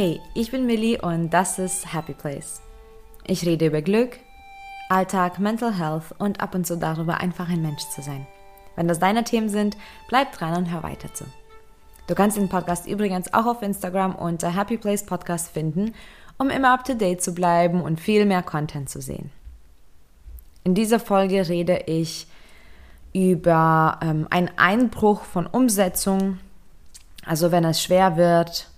Hey, ich bin Millie und das ist Happy Place. Ich rede über Glück, Alltag, Mental Health und ab und zu darüber, einfach ein Mensch zu sein. Wenn das deine Themen sind, bleib dran und hör weiter zu. Du kannst den Podcast übrigens auch auf Instagram unter Happy Place Podcast finden, um immer up to date zu bleiben und viel mehr Content zu sehen. In dieser Folge rede ich über ähm, einen Einbruch von Umsetzung, also wenn es schwer wird,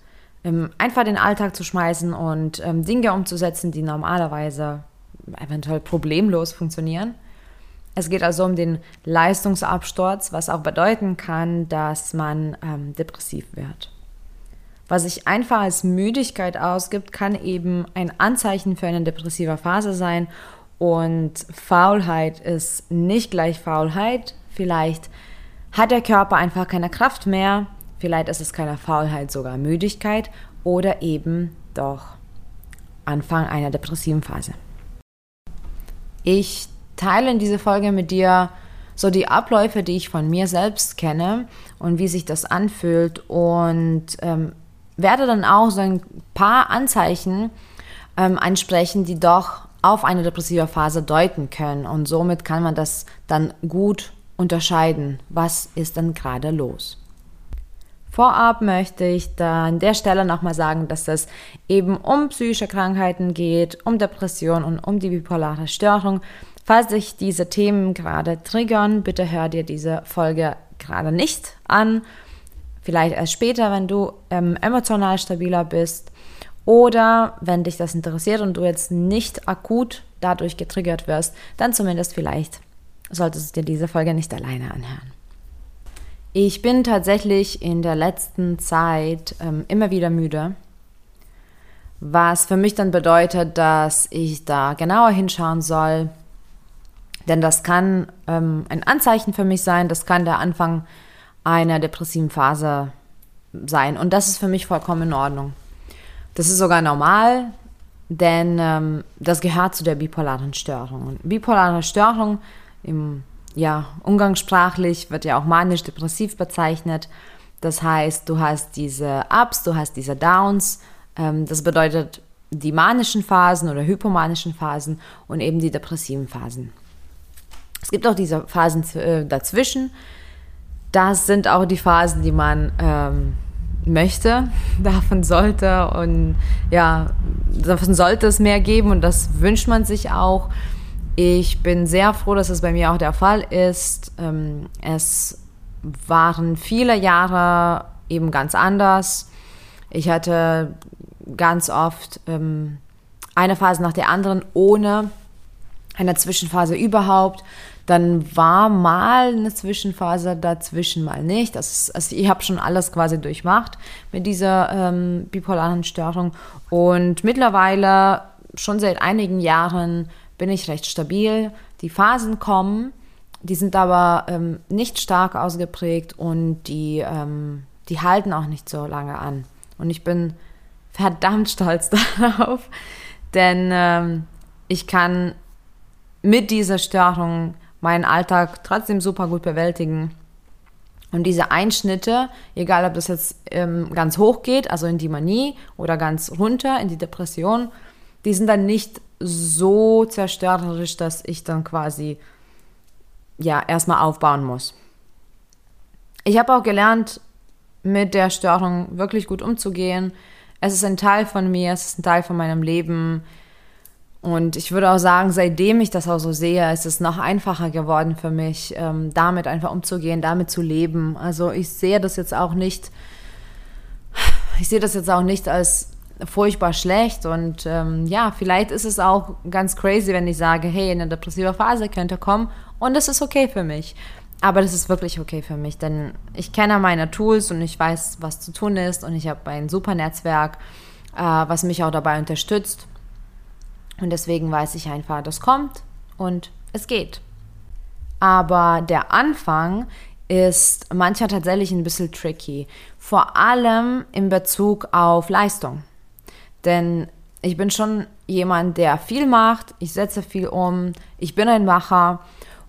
einfach den Alltag zu schmeißen und ähm, Dinge umzusetzen, die normalerweise eventuell problemlos funktionieren. Es geht also um den Leistungsabsturz, was auch bedeuten kann, dass man ähm, depressiv wird. Was sich einfach als Müdigkeit ausgibt, kann eben ein Anzeichen für eine depressive Phase sein. Und Faulheit ist nicht gleich Faulheit. Vielleicht hat der Körper einfach keine Kraft mehr Vielleicht ist es keine Faulheit, sogar Müdigkeit oder eben doch Anfang einer depressiven Phase. Ich teile in dieser Folge mit dir so die Abläufe, die ich von mir selbst kenne und wie sich das anfühlt und ähm, werde dann auch so ein paar Anzeichen ähm, ansprechen, die doch auf eine depressive Phase deuten können und somit kann man das dann gut unterscheiden, was ist dann gerade los. Vorab möchte ich da an der Stelle nochmal sagen, dass es eben um psychische Krankheiten geht, um Depression und um die bipolare Störung. Falls sich diese Themen gerade triggern, bitte hör dir diese Folge gerade nicht an. Vielleicht erst später, wenn du ähm, emotional stabiler bist. Oder wenn dich das interessiert und du jetzt nicht akut dadurch getriggert wirst, dann zumindest vielleicht solltest du dir diese Folge nicht alleine anhören. Ich bin tatsächlich in der letzten Zeit ähm, immer wieder müde, was für mich dann bedeutet, dass ich da genauer hinschauen soll, denn das kann ähm, ein Anzeichen für mich sein, das kann der Anfang einer depressiven Phase sein und das ist für mich vollkommen in Ordnung. Das ist sogar normal, denn ähm, das gehört zu der bipolaren Störung. Bipolare Störung im ja, umgangssprachlich wird ja auch manisch-depressiv bezeichnet. Das heißt, du hast diese Ups, du hast diese Downs. Ähm, das bedeutet die manischen Phasen oder hypomanischen Phasen und eben die depressiven Phasen. Es gibt auch diese Phasen äh, dazwischen. Das sind auch die Phasen, die man ähm, möchte, davon sollte und ja, davon sollte es mehr geben und das wünscht man sich auch. Ich bin sehr froh, dass es bei mir auch der Fall ist. Ähm, es waren viele Jahre eben ganz anders. Ich hatte ganz oft ähm, eine Phase nach der anderen ohne eine Zwischenphase überhaupt. Dann war mal eine Zwischenphase dazwischen, mal nicht. Das also ich habe schon alles quasi durchmacht mit dieser ähm, bipolaren Störung. Und mittlerweile, schon seit einigen Jahren, bin ich recht stabil. Die Phasen kommen, die sind aber ähm, nicht stark ausgeprägt und die, ähm, die halten auch nicht so lange an. Und ich bin verdammt stolz darauf, denn ähm, ich kann mit dieser Störung meinen Alltag trotzdem super gut bewältigen. Und diese Einschnitte, egal ob das jetzt ähm, ganz hoch geht, also in die Manie, oder ganz runter in die Depression, die sind dann nicht so zerstörerisch, dass ich dann quasi ja erstmal aufbauen muss. Ich habe auch gelernt, mit der Störung wirklich gut umzugehen. Es ist ein Teil von mir, es ist ein Teil von meinem Leben. Und ich würde auch sagen, seitdem ich das auch so sehe, ist es noch einfacher geworden für mich, ähm, damit einfach umzugehen, damit zu leben. Also ich sehe das jetzt auch nicht, ich sehe das jetzt auch nicht als furchtbar schlecht. Und ähm, ja, vielleicht ist es auch ganz crazy, wenn ich sage, hey, eine depressive Phase könnte kommen und das ist okay für mich. Aber das ist wirklich okay für mich, denn ich kenne meine Tools und ich weiß, was zu tun ist und ich habe ein super Netzwerk, äh, was mich auch dabei unterstützt. Und deswegen weiß ich einfach, das kommt und es geht. Aber der Anfang ist manchmal tatsächlich ein bisschen tricky, vor allem in Bezug auf Leistung. Denn ich bin schon jemand, der viel macht, ich setze viel um, ich bin ein Macher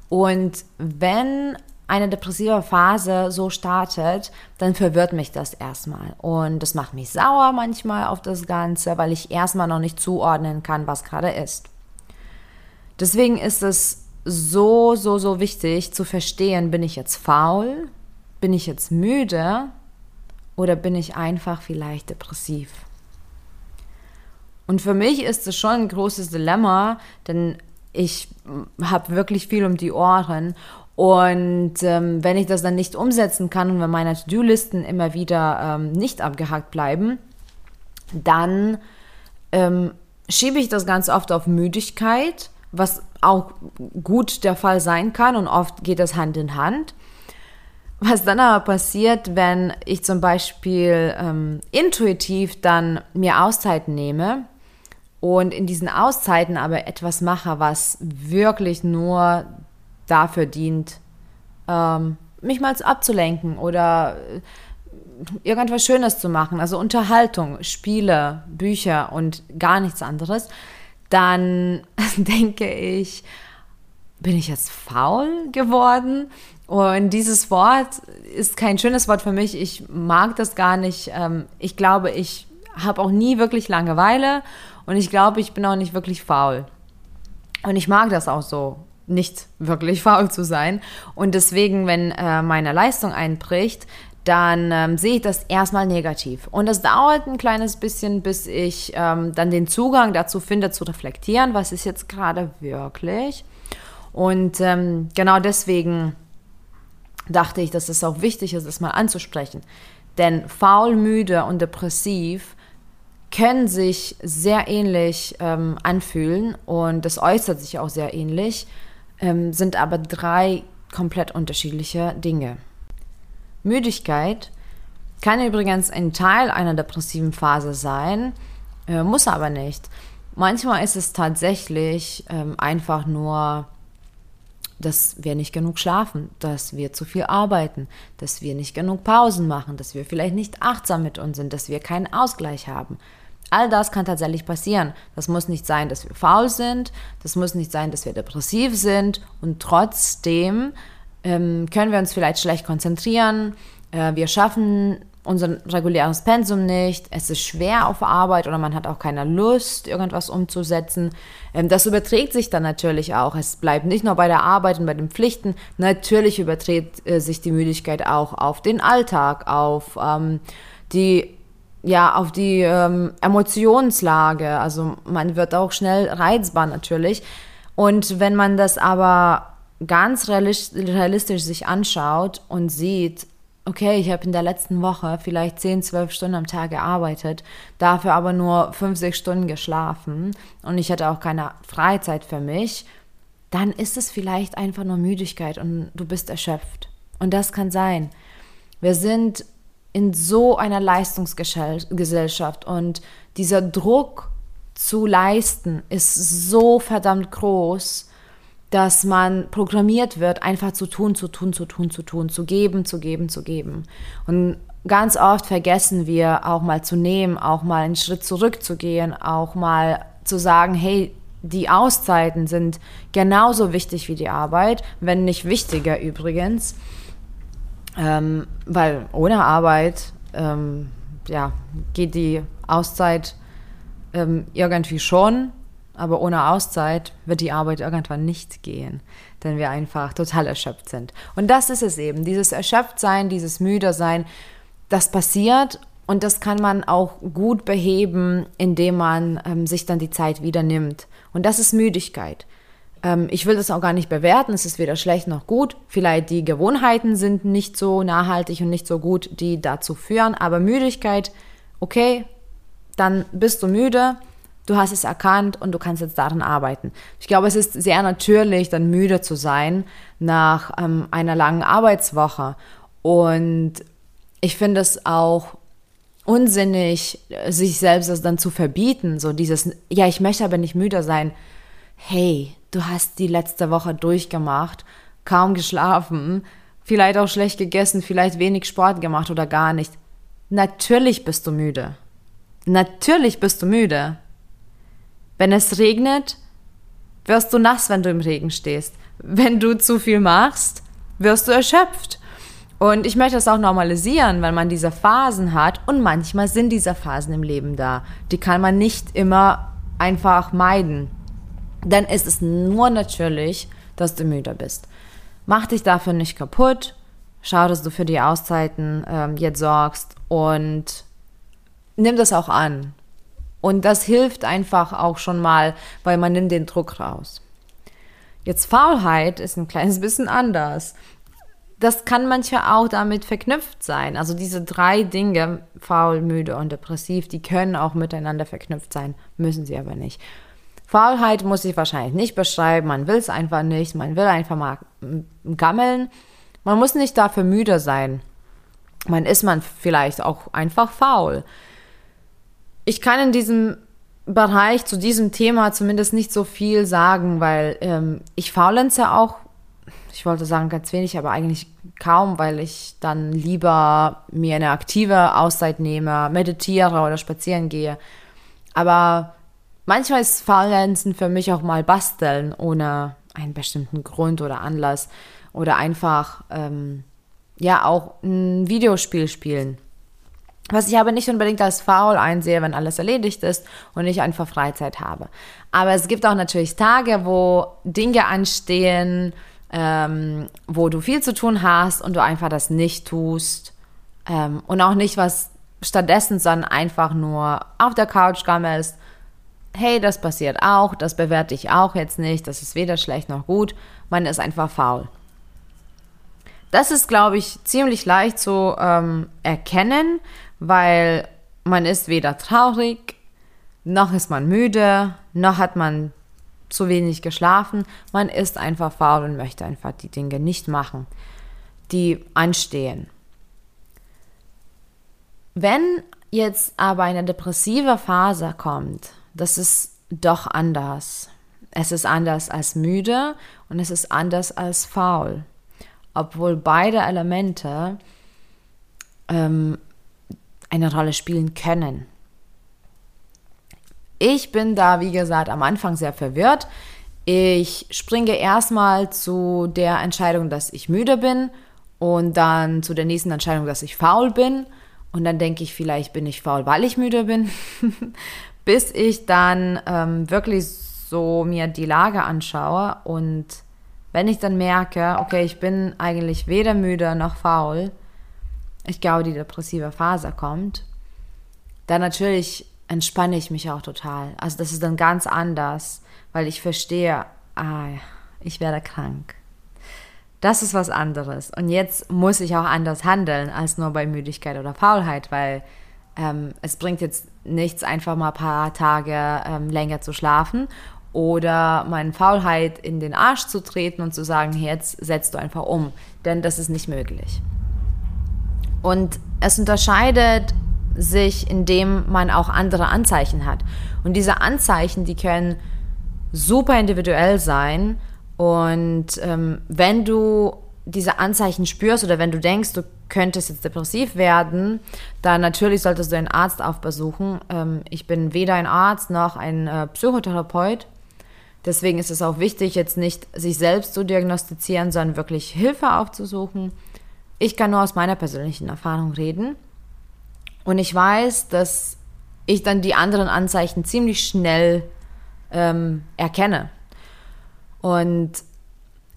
und wenn eine depressive Phase so startet, dann verwirrt mich das erstmal. Und das macht mich sauer manchmal auf das Ganze, weil ich erstmal noch nicht zuordnen kann, was gerade ist. Deswegen ist es so, so, so wichtig zu verstehen, bin ich jetzt faul? Bin ich jetzt müde? Oder bin ich einfach vielleicht depressiv? Und für mich ist es schon ein großes Dilemma, denn ich habe wirklich viel um die Ohren. Und ähm, wenn ich das dann nicht umsetzen kann und wenn meine To-Do-Listen immer wieder ähm, nicht abgehakt bleiben, dann ähm, schiebe ich das ganz oft auf Müdigkeit, was auch gut der Fall sein kann und oft geht das Hand in Hand. Was dann aber passiert, wenn ich zum Beispiel ähm, intuitiv dann mir Auszeiten nehme, und in diesen Auszeiten aber etwas mache, was wirklich nur dafür dient, ähm, mich mal abzulenken oder äh, irgendwas Schönes zu machen, also Unterhaltung, Spiele, Bücher und gar nichts anderes, dann denke ich, bin ich jetzt faul geworden? Und dieses Wort ist kein schönes Wort für mich. Ich mag das gar nicht. Ähm, ich glaube, ich habe auch nie wirklich Langeweile und ich glaube, ich bin auch nicht wirklich faul. Und ich mag das auch so, nicht wirklich faul zu sein. Und deswegen, wenn äh, meine Leistung einbricht, dann ähm, sehe ich das erstmal negativ. Und das dauert ein kleines bisschen, bis ich ähm, dann den Zugang dazu finde, zu reflektieren, was ist jetzt gerade wirklich. Und ähm, genau deswegen dachte ich, dass es auch wichtig ist, das mal anzusprechen. Denn faul, müde und depressiv können sich sehr ähnlich ähm, anfühlen und das äußert sich auch sehr ähnlich, ähm, sind aber drei komplett unterschiedliche Dinge. Müdigkeit kann übrigens ein Teil einer depressiven Phase sein, äh, muss aber nicht. Manchmal ist es tatsächlich ähm, einfach nur, dass wir nicht genug schlafen, dass wir zu viel arbeiten, dass wir nicht genug Pausen machen, dass wir vielleicht nicht achtsam mit uns sind, dass wir keinen Ausgleich haben. All das kann tatsächlich passieren. Das muss nicht sein, dass wir faul sind, das muss nicht sein, dass wir depressiv sind und trotzdem ähm, können wir uns vielleicht schlecht konzentrieren. Äh, wir schaffen unser reguläres Pensum nicht. Es ist schwer auf Arbeit oder man hat auch keine Lust, irgendwas umzusetzen. Ähm, das überträgt sich dann natürlich auch. Es bleibt nicht nur bei der Arbeit und bei den Pflichten. Natürlich überträgt äh, sich die Müdigkeit auch auf den Alltag, auf ähm, die ja, auf die ähm, Emotionslage. Also man wird auch schnell reizbar natürlich. Und wenn man das aber ganz realistisch sich anschaut und sieht, okay, ich habe in der letzten Woche vielleicht 10, 12 Stunden am Tag gearbeitet, dafür aber nur 5, 6 Stunden geschlafen und ich hatte auch keine Freizeit für mich, dann ist es vielleicht einfach nur Müdigkeit und du bist erschöpft. Und das kann sein. Wir sind in so einer Leistungsgesellschaft und dieser Druck zu leisten ist so verdammt groß, dass man programmiert wird, einfach zu tun, zu tun, zu tun, zu tun, zu geben, zu geben, zu geben. Und ganz oft vergessen wir auch mal zu nehmen, auch mal einen Schritt zurückzugehen, auch mal zu sagen, hey, die Auszeiten sind genauso wichtig wie die Arbeit, wenn nicht wichtiger übrigens. Ähm, weil ohne Arbeit ähm, ja, geht die Auszeit ähm, irgendwie schon, aber ohne Auszeit wird die Arbeit irgendwann nicht gehen, denn wir einfach total erschöpft sind. Und das ist es eben, dieses Erschöpftsein, dieses Müdersein, das passiert und das kann man auch gut beheben, indem man ähm, sich dann die Zeit wieder nimmt. Und das ist Müdigkeit. Ähm, ich will das auch gar nicht bewerten, es ist weder schlecht noch gut. Vielleicht die Gewohnheiten sind nicht so nachhaltig und nicht so gut, die dazu führen, aber Müdigkeit, okay, dann bist du müde, du hast es erkannt und du kannst jetzt daran arbeiten. Ich glaube, es ist sehr natürlich, dann müde zu sein nach ähm, einer langen Arbeitswoche. Und ich finde es auch unsinnig, sich selbst das dann zu verbieten. So dieses, ja, ich möchte aber nicht müde sein. Hey, du hast die letzte Woche durchgemacht, kaum geschlafen, vielleicht auch schlecht gegessen, vielleicht wenig Sport gemacht oder gar nicht. Natürlich bist du müde. Natürlich bist du müde. Wenn es regnet, wirst du nass, wenn du im Regen stehst. Wenn du zu viel machst, wirst du erschöpft. Und ich möchte das auch normalisieren, weil man diese Phasen hat und manchmal sind diese Phasen im Leben da. Die kann man nicht immer einfach meiden. Dann ist es nur natürlich, dass du müde bist. Mach dich dafür nicht kaputt. Schau, dass du für die Auszeiten ähm, jetzt sorgst und nimm das auch an. Und das hilft einfach auch schon mal, weil man nimmt den Druck raus. Jetzt Faulheit ist ein kleines bisschen anders. Das kann manchmal auch damit verknüpft sein. Also diese drei Dinge, faul, müde und depressiv, die können auch miteinander verknüpft sein, müssen sie aber nicht. Faulheit muss ich wahrscheinlich nicht beschreiben, man will es einfach nicht, man will einfach mal gammeln. Man muss nicht dafür müde sein. Man ist man vielleicht auch einfach faul. Ich kann in diesem Bereich zu diesem Thema zumindest nicht so viel sagen, weil ähm, ich faulenze auch, ich wollte sagen ganz wenig, aber eigentlich kaum, weil ich dann lieber mir eine aktive Auszeit nehme, meditiere oder spazieren gehe. Aber manchmal ist Faulenzen für mich auch mal basteln ohne einen bestimmten Grund oder Anlass oder einfach ähm, ja auch ein Videospiel spielen. Was ich aber nicht unbedingt als faul einsehe, wenn alles erledigt ist und ich einfach Freizeit habe. Aber es gibt auch natürlich Tage, wo Dinge anstehen, ähm, wo du viel zu tun hast und du einfach das nicht tust. Ähm, und auch nicht was stattdessen, sondern einfach nur auf der Couch gammelst. Hey, das passiert auch, das bewerte ich auch jetzt nicht, das ist weder schlecht noch gut, man ist einfach faul. Das ist, glaube ich, ziemlich leicht zu ähm, erkennen, weil man ist weder traurig, noch ist man müde, noch hat man zu wenig geschlafen. Man ist einfach faul und möchte einfach die Dinge nicht machen, die anstehen. Wenn jetzt aber eine depressive Phase kommt, das ist doch anders. Es ist anders als müde und es ist anders als faul. Obwohl beide Elemente ähm, eine Rolle spielen können. Ich bin da, wie gesagt, am Anfang sehr verwirrt. Ich springe erstmal zu der Entscheidung, dass ich müde bin und dann zu der nächsten Entscheidung, dass ich faul bin. Und dann denke ich, vielleicht bin ich faul, weil ich müde bin, bis ich dann ähm, wirklich so mir die Lage anschaue und wenn ich dann merke, okay, ich bin eigentlich weder müde noch faul, ich glaube, die depressive Phase kommt, dann natürlich entspanne ich mich auch total. Also das ist dann ganz anders, weil ich verstehe, ah, ich werde krank. Das ist was anderes. Und jetzt muss ich auch anders handeln als nur bei Müdigkeit oder Faulheit, weil ähm, es bringt jetzt nichts, einfach mal ein paar Tage ähm, länger zu schlafen oder meine Faulheit in den Arsch zu treten und zu sagen, jetzt setzt du einfach um. Denn das ist nicht möglich. Und es unterscheidet sich, indem man auch andere Anzeichen hat. Und diese Anzeichen, die können super individuell sein. Und ähm, wenn du diese Anzeichen spürst oder wenn du denkst, du könntest jetzt depressiv werden, dann natürlich solltest du einen Arzt aufbesuchen. Ähm, ich bin weder ein Arzt noch ein äh, Psychotherapeut. Deswegen ist es auch wichtig, jetzt nicht sich selbst zu diagnostizieren, sondern wirklich Hilfe aufzusuchen. Ich kann nur aus meiner persönlichen Erfahrung reden. Und ich weiß, dass ich dann die anderen Anzeichen ziemlich schnell ähm, erkenne. Und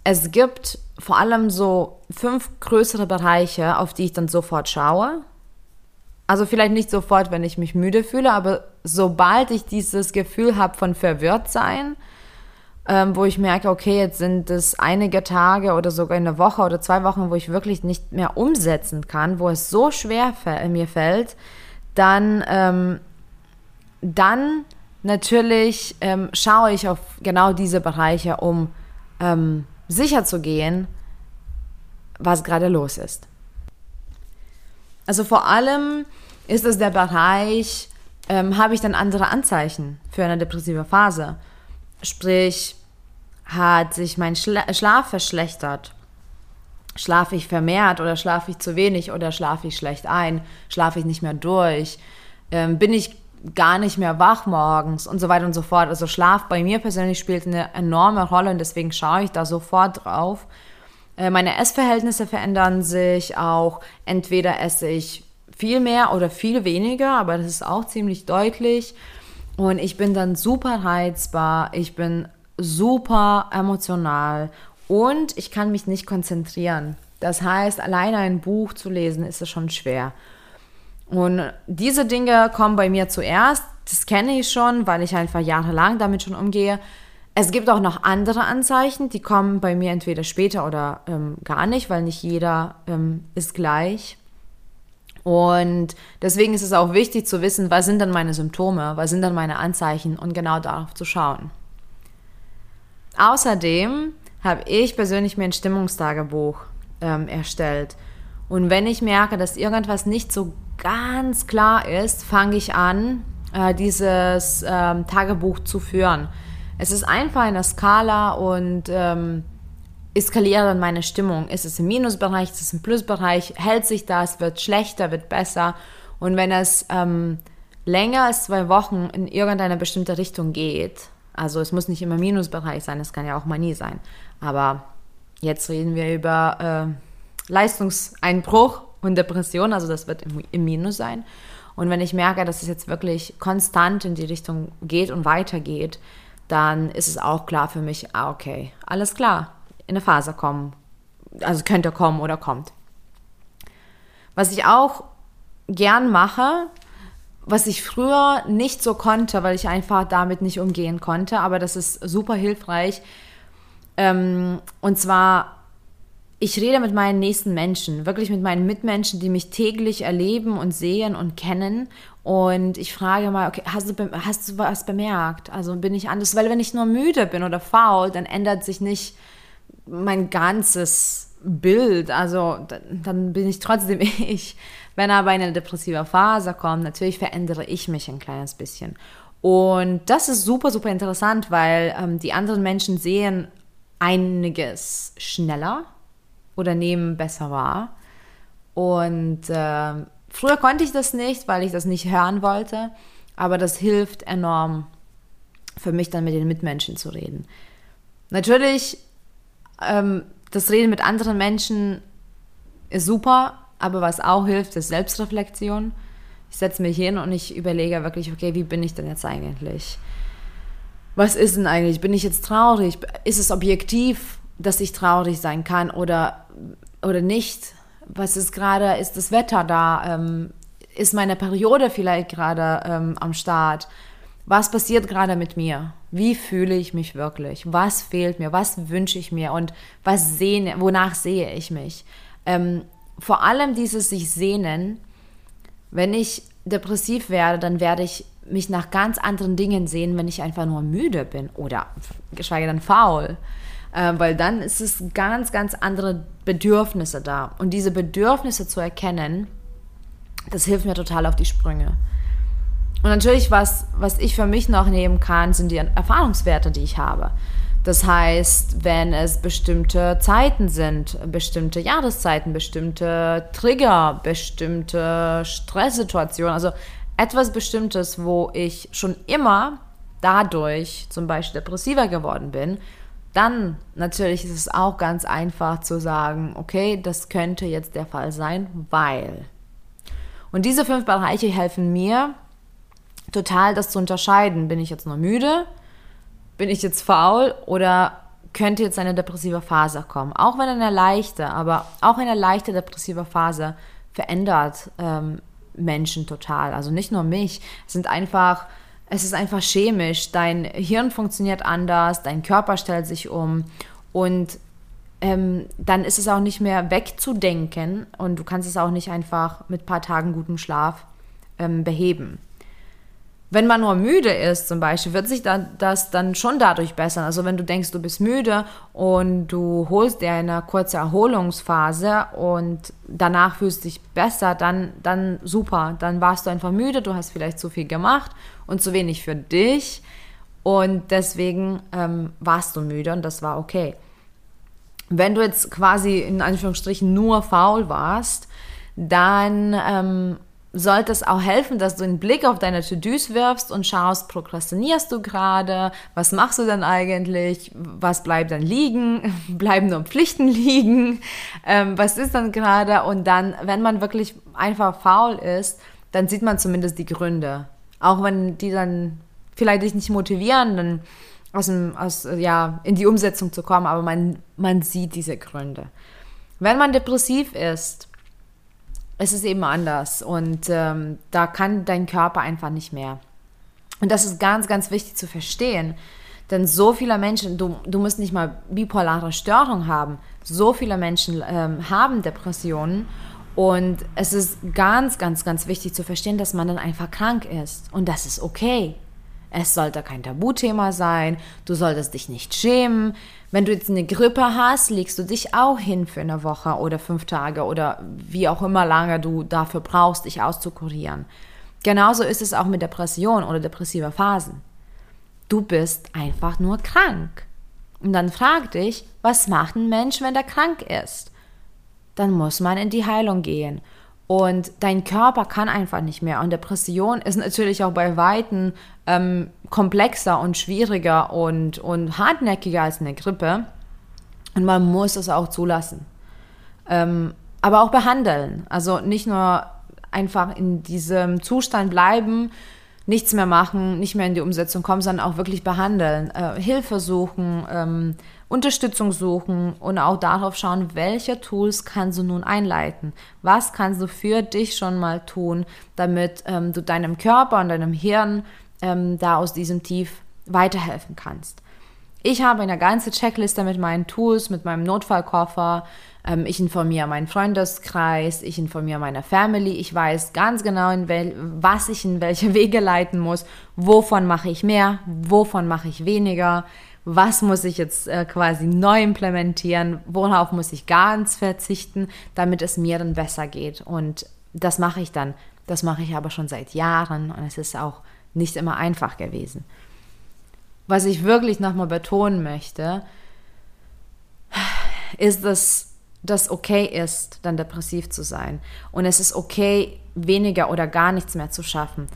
es gibt vor allem so fünf größere Bereiche, auf die ich dann sofort schaue. Also vielleicht nicht sofort, wenn ich mich müde fühle, aber sobald ich dieses Gefühl habe von verwirrt sein, ähm, wo ich merke, okay, jetzt sind es einige Tage oder sogar eine Woche oder zwei Wochen, wo ich wirklich nicht mehr umsetzen kann, wo es so schwer mir fällt, dann, ähm, dann natürlich ähm, schaue ich auf genau diese Bereiche, um ähm, sicher zu gehen, was gerade los ist. Also vor allem ist es der Bereich, ähm, habe ich dann andere Anzeichen für eine depressive Phase. Sprich, hat sich mein Schla Schlaf verschlechtert? Schlafe ich vermehrt oder schlafe ich zu wenig oder schlafe ich schlecht ein? Schlafe ich nicht mehr durch? Ähm, bin ich gar nicht mehr wach morgens und so weiter und so fort. Also Schlaf bei mir persönlich spielt eine enorme Rolle und deswegen schaue ich da sofort drauf. Äh, meine Essverhältnisse verändern sich auch. Entweder esse ich viel mehr oder viel weniger, aber das ist auch ziemlich deutlich. Und ich bin dann super reizbar, ich bin super emotional und ich kann mich nicht konzentrieren. Das heißt, alleine ein Buch zu lesen, ist es schon schwer. Und diese Dinge kommen bei mir zuerst. Das kenne ich schon, weil ich einfach jahrelang damit schon umgehe. Es gibt auch noch andere Anzeichen, die kommen bei mir entweder später oder ähm, gar nicht, weil nicht jeder ähm, ist gleich. Und deswegen ist es auch wichtig zu wissen, was sind dann meine Symptome, was sind dann meine Anzeichen und genau darauf zu schauen. Außerdem habe ich persönlich mir ein Stimmungstagebuch ähm, erstellt. Und wenn ich merke, dass irgendwas nicht so ganz klar ist, fange ich an, äh, dieses ähm, Tagebuch zu führen. Es ist einfach eine Skala und ähm, eskaliert dann meine Stimmung. Ist es im Minusbereich, ist es im Plusbereich, hält sich das, wird schlechter, wird besser. Und wenn es ähm, länger als zwei Wochen in irgendeine bestimmte Richtung geht, also es muss nicht immer Minusbereich sein, es kann ja auch Manie sein, aber jetzt reden wir über äh, Leistungseinbruch und Depression, also das wird im, im Minus sein. Und wenn ich merke, dass es jetzt wirklich konstant in die Richtung geht und weitergeht, dann ist es auch klar für mich, ah, okay, alles klar, in eine Phase kommen. Also könnte kommen oder kommt. Was ich auch gern mache, was ich früher nicht so konnte, weil ich einfach damit nicht umgehen konnte, aber das ist super hilfreich. Ähm, und zwar, ich rede mit meinen nächsten Menschen, wirklich mit meinen Mitmenschen, die mich täglich erleben und sehen und kennen und ich frage mal, okay, hast du, hast du was bemerkt? Also bin ich anders? Weil wenn ich nur müde bin oder faul, dann ändert sich nicht mein ganzes Bild. Also dann bin ich trotzdem ich. Wenn aber eine depressive Phase kommt, natürlich verändere ich mich ein kleines bisschen. Und das ist super, super interessant, weil ähm, die anderen Menschen sehen einiges schneller oder nehmen besser wahr. Und äh, Früher konnte ich das nicht, weil ich das nicht hören wollte, aber das hilft enorm für mich dann mit den Mitmenschen zu reden. Natürlich, ähm, das Reden mit anderen Menschen ist super, aber was auch hilft, ist Selbstreflexion. Ich setze mich hin und ich überlege wirklich, okay, wie bin ich denn jetzt eigentlich? Was ist denn eigentlich? Bin ich jetzt traurig? Ist es objektiv, dass ich traurig sein kann oder, oder nicht? was ist gerade, ist das Wetter da, ähm, ist meine Periode vielleicht gerade ähm, am Start, was passiert gerade mit mir, wie fühle ich mich wirklich, was fehlt mir, was wünsche ich mir? Und was sehne, wonach sehe ich mich. Ähm, vor allem dieses sich sehnen, wenn ich depressiv werde, dann werde ich mich nach ganz anderen Dingen sehen, wenn ich einfach nur müde bin oder geschweige denn faul äh, weil dann ist es ganz, ganz andere Bedürfnisse da. Und diese Bedürfnisse zu erkennen, das hilft mir total auf die Sprünge. Und natürlich, was, was ich für mich noch nehmen kann, sind die Erfahrungswerte, die ich habe. Das heißt, wenn es bestimmte Zeiten sind, bestimmte Jahreszeiten, bestimmte Trigger, bestimmte Stresssituationen, also etwas Bestimmtes, wo ich schon immer dadurch zum Beispiel depressiver geworden bin dann natürlich ist es auch ganz einfach zu sagen, okay, das könnte jetzt der Fall sein, weil. Und diese fünf Bereiche helfen mir total, das zu unterscheiden. Bin ich jetzt nur müde? Bin ich jetzt faul? Oder könnte jetzt eine depressive Phase kommen? Auch wenn eine leichte, aber auch eine leichte depressive Phase verändert ähm, Menschen total. Also nicht nur mich. Es sind einfach es ist einfach chemisch. Dein Hirn funktioniert anders, dein Körper stellt sich um und ähm, dann ist es auch nicht mehr wegzudenken und du kannst es auch nicht einfach mit ein paar Tagen gutem Schlaf ähm, beheben. Wenn man nur müde ist zum Beispiel, wird sich das dann schon dadurch bessern. Also wenn du denkst, du bist müde und du holst dir eine kurze Erholungsphase und danach fühlst du dich besser, dann, dann super. Dann warst du einfach müde, du hast vielleicht zu viel gemacht und zu wenig für dich und deswegen ähm, warst du müde und das war okay. Wenn du jetzt quasi in Anführungsstrichen nur faul warst, dann ähm, sollte es auch helfen, dass du einen Blick auf deine To-Dos wirfst und schaust, prokrastinierst du gerade? Was machst du denn eigentlich? Was bleibt dann liegen? Bleiben nur Pflichten liegen? Ähm, was ist dann gerade? Und dann, wenn man wirklich einfach faul ist, dann sieht man zumindest die Gründe. Auch wenn die dann vielleicht dich nicht motivieren, dann aus dem, aus, ja, in die Umsetzung zu kommen, aber man, man sieht diese Gründe. Wenn man depressiv ist, ist es eben anders und ähm, da kann dein Körper einfach nicht mehr. Und das ist ganz, ganz wichtig zu verstehen, denn so viele Menschen, du, du musst nicht mal bipolare Störung haben, so viele Menschen ähm, haben Depressionen und es ist ganz, ganz, ganz wichtig zu verstehen, dass man dann einfach krank ist und das ist okay. Es sollte kein Tabuthema sein. Du solltest dich nicht schämen. Wenn du jetzt eine Grippe hast, legst du dich auch hin für eine Woche oder fünf Tage oder wie auch immer lange du dafür brauchst, dich auszukurieren. Genauso ist es auch mit Depression oder depressiver Phasen. Du bist einfach nur krank. Und dann frag dich, was macht ein Mensch, wenn er krank ist? Dann muss man in die Heilung gehen. Und dein Körper kann einfach nicht mehr. Und Depression ist natürlich auch bei Weitem ähm, komplexer und schwieriger und, und hartnäckiger als eine Grippe. Und man muss es auch zulassen. Ähm, aber auch behandeln. Also nicht nur einfach in diesem Zustand bleiben, nichts mehr machen, nicht mehr in die Umsetzung kommen, sondern auch wirklich behandeln, äh, Hilfe suchen, ähm, Unterstützung suchen und auch darauf schauen, welche Tools kannst du nun einleiten. Was kannst du für dich schon mal tun, damit ähm, du deinem Körper und deinem Hirn ähm, da aus diesem Tief weiterhelfen kannst. Ich habe eine ganze Checkliste mit meinen Tools, mit meinem Notfallkoffer. Ähm, ich informiere meinen Freundeskreis, ich informiere meine Family. Ich weiß ganz genau, was ich in welche Wege leiten muss. Wovon mache ich mehr, wovon mache ich weniger. Was muss ich jetzt äh, quasi neu implementieren? Worauf muss ich ganz verzichten, damit es mir dann besser geht? Und das mache ich dann. Das mache ich aber schon seit Jahren und es ist auch nicht immer einfach gewesen. Was ich wirklich nochmal betonen möchte, ist, dass das okay ist, dann depressiv zu sein. Und es ist okay, weniger oder gar nichts mehr zu schaffen.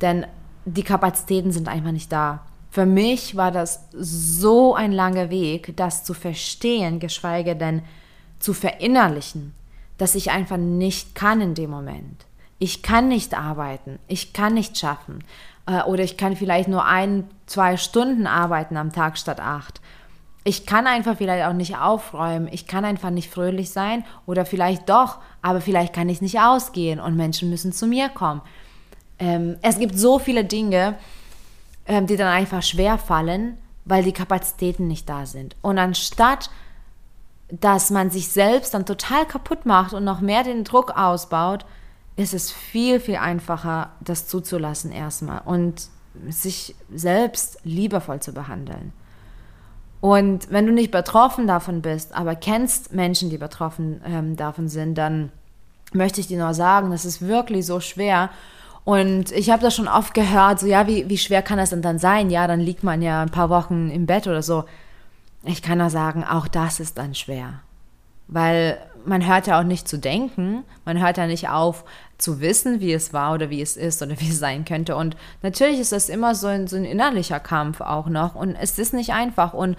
Denn die Kapazitäten sind einfach nicht da. Für mich war das so ein langer Weg, das zu verstehen, geschweige denn zu verinnerlichen, dass ich einfach nicht kann in dem Moment. Ich kann nicht arbeiten, ich kann nicht schaffen. Äh, oder ich kann vielleicht nur ein, zwei Stunden arbeiten am Tag statt acht. Ich kann einfach vielleicht auch nicht aufräumen. Ich kann einfach nicht fröhlich sein oder vielleicht doch, aber vielleicht kann ich nicht ausgehen und Menschen müssen zu mir kommen. Ähm, es gibt so viele Dinge, ähm, die dann einfach schwer fallen, weil die Kapazitäten nicht da sind. Und anstatt dass man sich selbst dann total kaputt macht und noch mehr den Druck ausbaut, ist es viel, viel einfacher, das zuzulassen erstmal und sich selbst liebevoll zu behandeln. Und wenn du nicht betroffen davon bist, aber kennst Menschen, die betroffen ähm, davon sind, dann möchte ich dir nur sagen, das ist wirklich so schwer. Und ich habe das schon oft gehört, so ja, wie, wie schwer kann das denn dann sein? Ja, dann liegt man ja ein paar Wochen im Bett oder so. Ich kann nur sagen, auch das ist dann schwer. Weil man hört ja auch nicht zu denken, man hört ja nicht auf zu wissen, wie es war oder wie es ist oder wie es sein könnte. Und natürlich ist das immer so ein, so ein innerlicher Kampf auch noch und es ist nicht einfach. Und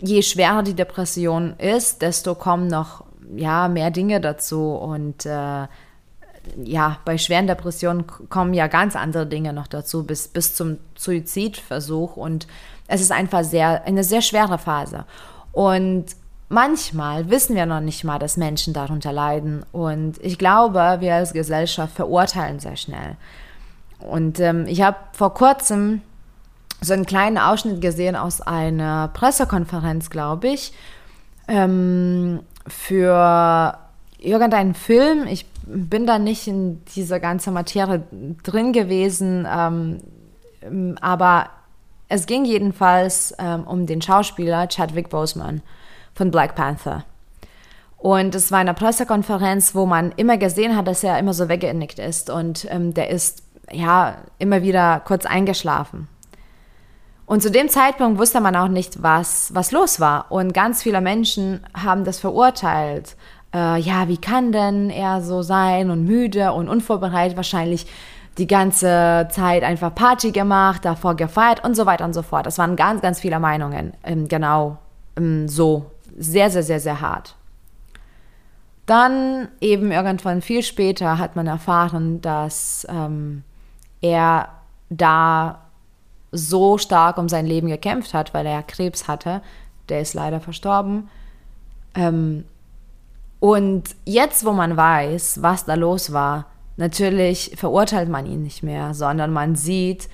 je schwerer die Depression ist, desto kommen noch ja, mehr Dinge dazu und äh, ja, bei schweren Depressionen kommen ja ganz andere Dinge noch dazu, bis, bis zum Suizidversuch. Und es ist einfach sehr, eine sehr schwere Phase. Und manchmal wissen wir noch nicht mal, dass Menschen darunter leiden. Und ich glaube, wir als Gesellschaft verurteilen sehr schnell. Und ähm, ich habe vor kurzem so einen kleinen Ausschnitt gesehen aus einer Pressekonferenz, glaube ich, ähm, für irgendeinen Film. Ich bin da nicht in dieser ganzen Materie drin gewesen, ähm, aber es ging jedenfalls ähm, um den Schauspieler Chadwick Boseman von Black Panther. Und es war eine Pressekonferenz, wo man immer gesehen hat, dass er immer so weggenickt ist und ähm, der ist ja immer wieder kurz eingeschlafen. Und zu dem Zeitpunkt wusste man auch nicht, was, was los war. Und ganz viele Menschen haben das verurteilt. äh, ja, wie kann denn er so sein und müde und unvorbereitet, wahrscheinlich die ganze Zeit einfach Party gemacht, davor gefeiert und so weiter und so fort. Das waren ganz, ganz viele Meinungen, ähm, genau ähm, so. Sehr, sehr, sehr, sehr hart. Dann eben irgendwann viel später hat man erfahren, dass ähm, er da so stark um sein Leben gekämpft hat, weil er Krebs hatte. Der ist leider verstorben. Ähm, und jetzt, wo man weiß, was da los war, natürlich verurteilt man ihn nicht mehr, sondern man sieht,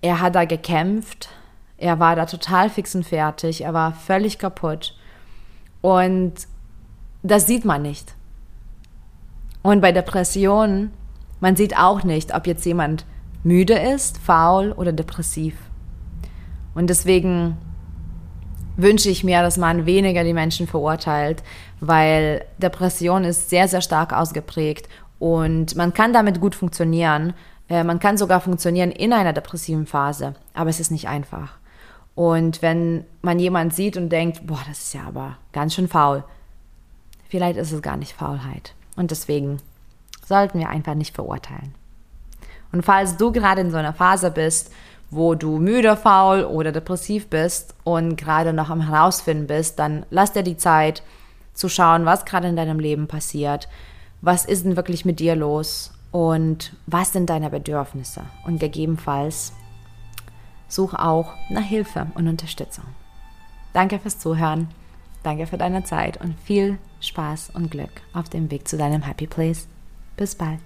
er hat da gekämpft, er war da total fix und fertig, er war völlig kaputt. Und das sieht man nicht. Und bei Depressionen, man sieht auch nicht, ob jetzt jemand müde ist, faul oder depressiv. Und deswegen wünsche ich mir, dass man weniger die Menschen verurteilt, weil Depression ist sehr, sehr stark ausgeprägt und man kann damit gut funktionieren. Äh, man kann sogar funktionieren in einer depressiven Phase, aber es ist nicht einfach. Und wenn man jemand sieht und denkt, boah, das ist ja aber ganz schön faul, vielleicht ist es gar nicht Faulheit. Und deswegen sollten wir einfach nicht verurteilen. Und falls du gerade in so einer Phase bist, wo du müde, faul oder depressiv bist und gerade noch am herausfinden bist, dann lass dir die Zeit zu schauen, was gerade in deinem Leben passiert, was ist denn wirklich mit dir los und was sind deine Bedürfnisse und gegebenenfalls such auch nach Hilfe und Unterstützung. Danke fürs Zuhören, danke für deine Zeit und viel Spaß und Glück auf dem Weg zu deinem Happy Place. Bis bald.